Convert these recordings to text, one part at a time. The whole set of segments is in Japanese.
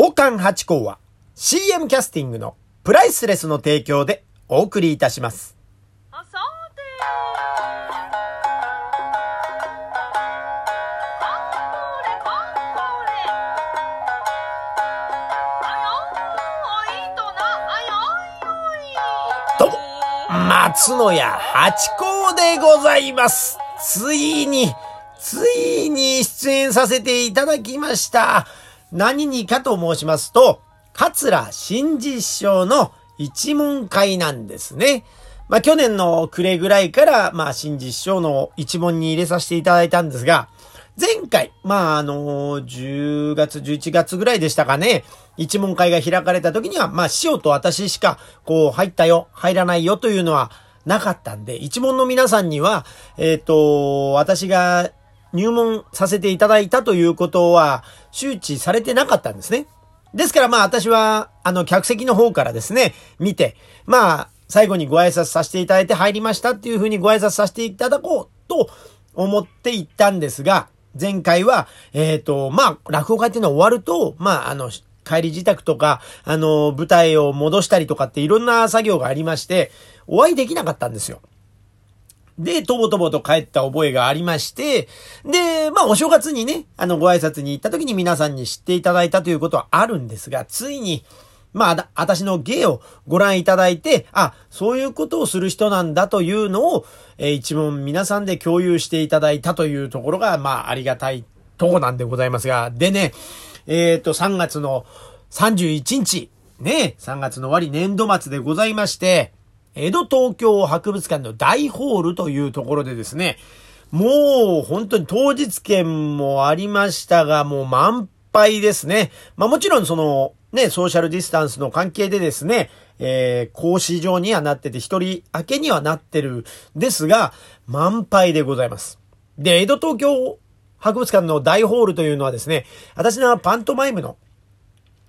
宝冠八甲は CM キャスティングのプライスレスの提供でお送りいたします。松野屋八甲でございます。ついに、ついに出演させていただきました。何にかと申しますと、桂新実賞の一問会なんですね。まあ去年の暮れぐらいから、まあ新実賞の一問に入れさせていただいたんですが、前回、まああの10月、11月ぐらいでしたかね、一問会が開かれた時には、まあ塩と私しか、こう、入ったよ、入らないよというのはなかったんで、一問の皆さんには、えっ、と、私が入門させていただいたということは周知されてなかったんですね。ですからまあ私は、あの、客席の方からですね、見て、まあ、最後にご挨拶させていただいて入りましたっていうふうにご挨拶させていただこうと思って行ったんですが、前回は、えっ、と、まあ、落語会っていうのは終わると、まあ、あの、帰り自宅とか、あの、舞台を戻したりとかっていろんな作業がありまして、お会いできなかったんですよ。で、とぼとぼと帰った覚えがありまして、で、まあお正月にね、あのご挨拶に行った時に皆さんに知っていただいたということはあるんですが、ついに、まあ、だ私の芸をご覧いただいて、あ、そういうことをする人なんだというのを、えー一問皆さんで共有していただいたというところが、まあ、ありがたいとこなんでございますが、でね、えっ、と、3月の31日、ね、3月の終わり年度末でございまして、江戸東京博物館の大ホールというところでですね、もう本当に当日券もありましたが、もう満杯ですね。まあもちろんそのね、ソーシャルディスタンスの関係でですね、えー、格子状にはなってて、一人明けにはなってるですが、満杯でございます。で、江戸東京博物館の大ホールというのはですね、私のパントマイムの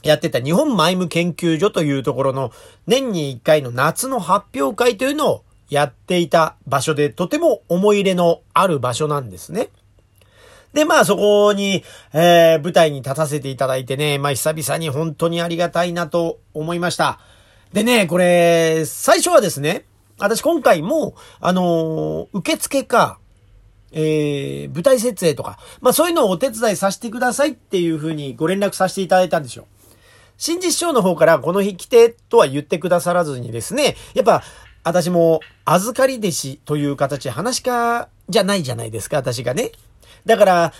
やってた日本マイム研究所というところの年に1回の夏の発表会というのをやっていた場所でとても思い入れのある場所なんですね。で、まあそこに、えー舞台に立たせていただいてね、まあ久々に本当にありがたいなと思いました。でね、これ、最初はですね、私今回も、あのー受付か、えー舞台設営とか、まあそういうのをお手伝いさせてくださいっていうふうにご連絡させていただいたんですよ。新実賞の方からこの日来てとは言ってくださらずにですね、やっぱ私も預かり弟子という形話し家じゃないじゃないですか、私がね。だから、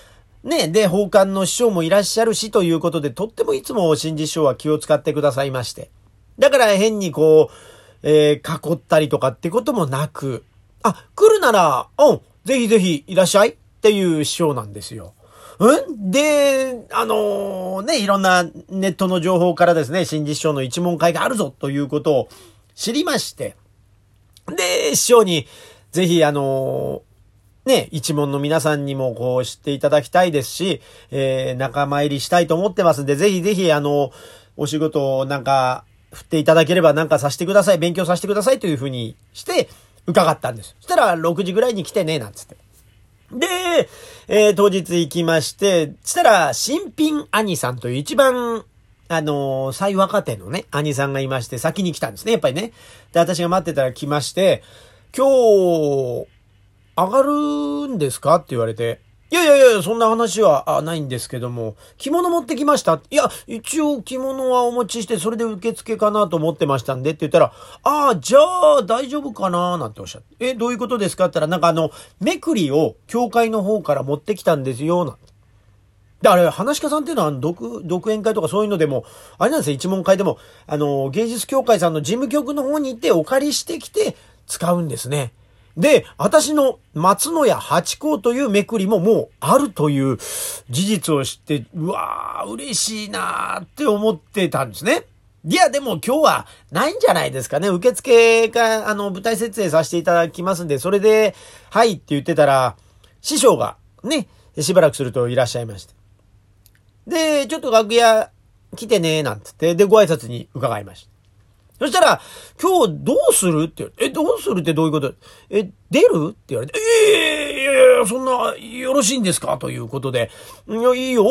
ね、で、奉還の師匠もいらっしゃるしということで、とってもいつも新実賞は気を使ってくださいまして。だから変にこう、えー囲ったりとかってこともなく、あ、来るなら、うん、ぜひぜひいらっしゃいっていう師匠なんですよ。うん？で、あのね、いろんなネットの情報からですね、新実賞の一問会があるぞということを知りまして、で、師匠に、ぜひあのね、一門の皆さんにもこう知っていただきたいですし、えー、仲間入りしたいと思ってますんで、ぜひぜひあの、お仕事をなんか、振っていただければなんかさせてください、勉強させてくださいというふうにして、伺ったんです。そしたら6時ぐらいに来てね、なんつって。で、えー当日行きまして、したら、新品兄さんという一番、あのー最若手のね、兄さんがいまして、先に来たんですね、やっぱりね。で、私が待ってたら来まして、今日、上がるんですか？って言われて、いやいやいや、そんな話はあないんですけども、着物持ってきましたいや、一応着物はお持ちして、それで受付かなと思ってましたんでって言ったら、ああ、じゃあ大丈夫かななんておっしゃって。え、どういうことですかって言ったら、なんかあの、めくりを教会の方から持ってきたんですよ、なんて。で、あれ、話し家さんっていうのは、独、独演会とかそういうのでも、あれなんですよ、一問会でも、あの、芸術協会さんの事務局の方に行ってお借りしてきて使うんですね。で、私の松野屋八甲というめくりももうあるという事実を知って、うわー、嬉しいなーって思ってたんですね。いや、でも今日はないんじゃないですかね。受付が、あの、舞台設営させていただきますんで、それで、はいって言ってたら、師匠がね、しばらくするといらっしゃいまして。で、ちょっと楽屋来てね、なんつって、で、ご挨拶に伺いました。そしたら、今日どうするって言われて、え、どうするってどういうこと？え、出る？って言われて、ええいやいやいや、そんな、よろしいんですか？ということで、いや、いいよ。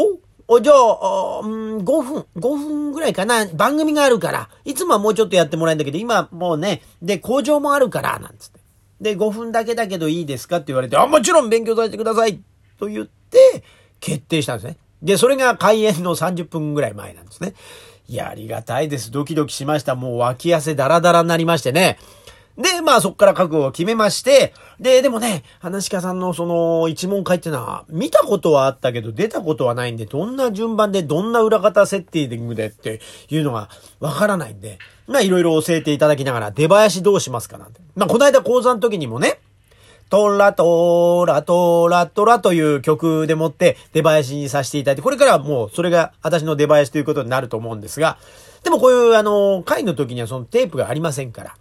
お、じゃあ、うん、5分、5分ぐらいかな。番組があるから。いつもはもうちょっとやってもらえるんだけど、今もうね、で、工場もあるから、なんつって。で、5分だけだけどいいですか？って言われて、あ、もちろん勉強させてくださいと言って、決定したんですね。で、それが開演の30分ぐらい前なんですね。いや、ありがたいです。ドキドキしました。もう脇汗ダラダラになりましてね。で、まあそっから覚悟を決めまして、で、でもね、話し家さんのその一問会っていうのは、見たことはあったけど出たことはないんで、どんな順番でどんな裏方セッティングでっていうのがわからないんで、まあいろいろ教えていただきながら、出囃子どうしますかなんて。まあこの間講座の時にもね、トラトラトラトラという曲でもって出囃子にさせていただいて、これからはもうそれが私の出囃子ということになると思うんですが、でもこういうあの、会の時にはそのテープがありませんから、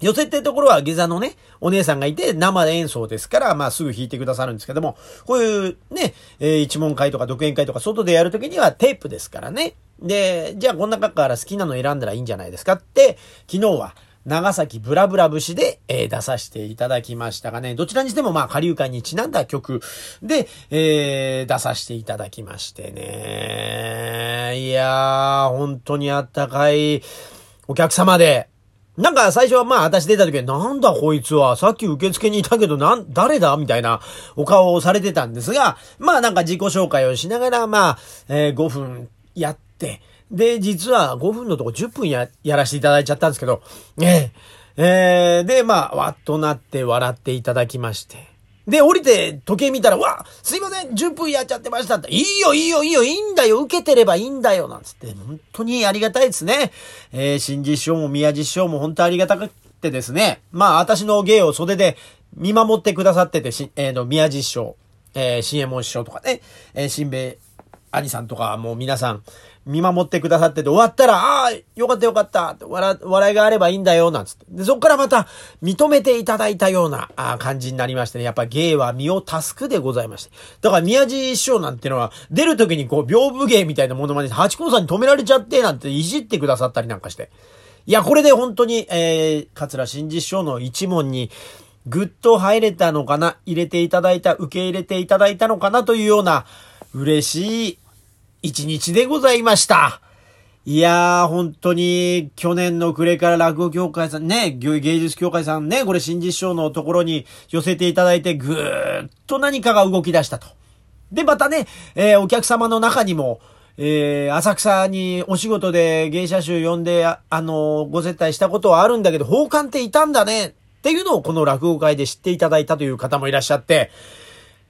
寄せってところは下座のね、お姉さんがいて生で演奏ですから、まあすぐ弾いてくださるんですけども、こういうね、えー一問会とか独演会とか外でやるときにはテープですからね。で、じゃあこの中から好きなの選んだらいいんじゃないですかって、昨日は長崎ブラブラ節で、えー出させていただきましたがね、どちらにしてもまあ下流会にちなんだ曲で、えー出させていただきましてね。いやー、本当にあったかいお客様で、なんか最初はまあ私出た時はなんだこいつは。さっき受付にいたけどなん、誰だ？みたいなお顔をされてたんですが、まあなんか自己紹介をしながらまあ、えー5分やって、で、実は5分のとこ10分や、やらせていただいちゃったんですけど、えーえーで、まあ、わっとなって笑っていただきまして。で、降りて時計見たら、わすいません !10 分やっちゃってましたって。いいよ、いいよ、いいよ、いいんだよ、受けてればいいんだよ、なんつって、本当にありがたいですね。えー、新実証も宮実証も本当ありがたくてですね。まあ、私の芸を袖で見守ってくださってて、しえーの、宮実証、えー、新右衛門師匠とかね、えー、新兵衛兄さんとかもう皆さん見守ってくださってて終わったら、ああ、よかったよかった笑、笑いがあればいいんだよ、なんつって。で、そこからまた認めていただいたようなあ感じになりましてね、やっぱ芸は身を助くでございまして。だから宮地師匠なんてのは、出る時にこう、屏風芸みたいなものまで、八甲さんに止められちゃって、なんていじってくださったりなんかして。いや、これで本当に、えー、桂新実師匠の一問に、ぐっと入れたのかな入れていただいた、受け入れていただいたのかなというような、嬉しい一日でございました。いやー、本当に、去年の暮れから落語協会さんね、芸術協会さんね、これ新実証のところに寄せていただいて、ぐーっと何かが動き出したと。で、またね、えーお客様の中にも、えー浅草にお仕事で芸者集呼んで、あ、あのーご接待したことはあるんだけど、宝冠っていたんだね、っていうのをこの落語会で知っていただいたという方もいらっしゃって、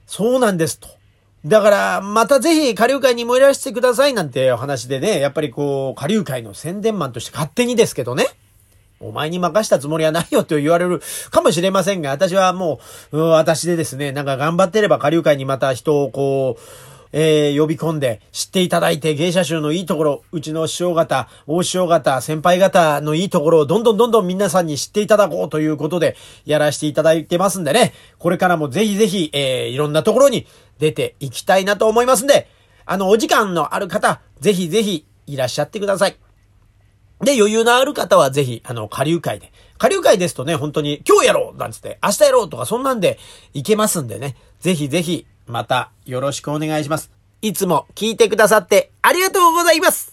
そうなんですと。だから、またぜひ、下流会にもいらしてくださいなんてお話でね、やっぱりこう、下流会の宣伝マンとして勝手にですけどね、お前に任したつもりはないよと言われるかもしれませんが、私はもう、う私でですね、なんか頑張ってれば下流会にまた人をこう、えー呼び込んで知っていただいて芸者集のいいところ、うちの師匠方、大師匠方、先輩方のいいところをどんどんどんどん皆さんに知っていただこうということでやらせていただいてますんでね、これからもぜひぜひ、えーいろんなところに出ていきたいなと思いますんで、あの、お時間のある方、ぜひぜひいらっしゃってください。で、余裕のある方はぜひ、あの、下流会で。下流会ですとね、本当に、今日やろうなんつって、明日やろうとか、そんなんでいけますんでね。ぜひぜひ、またよろしくお願いします。いつも聞いてくださってありがとうございます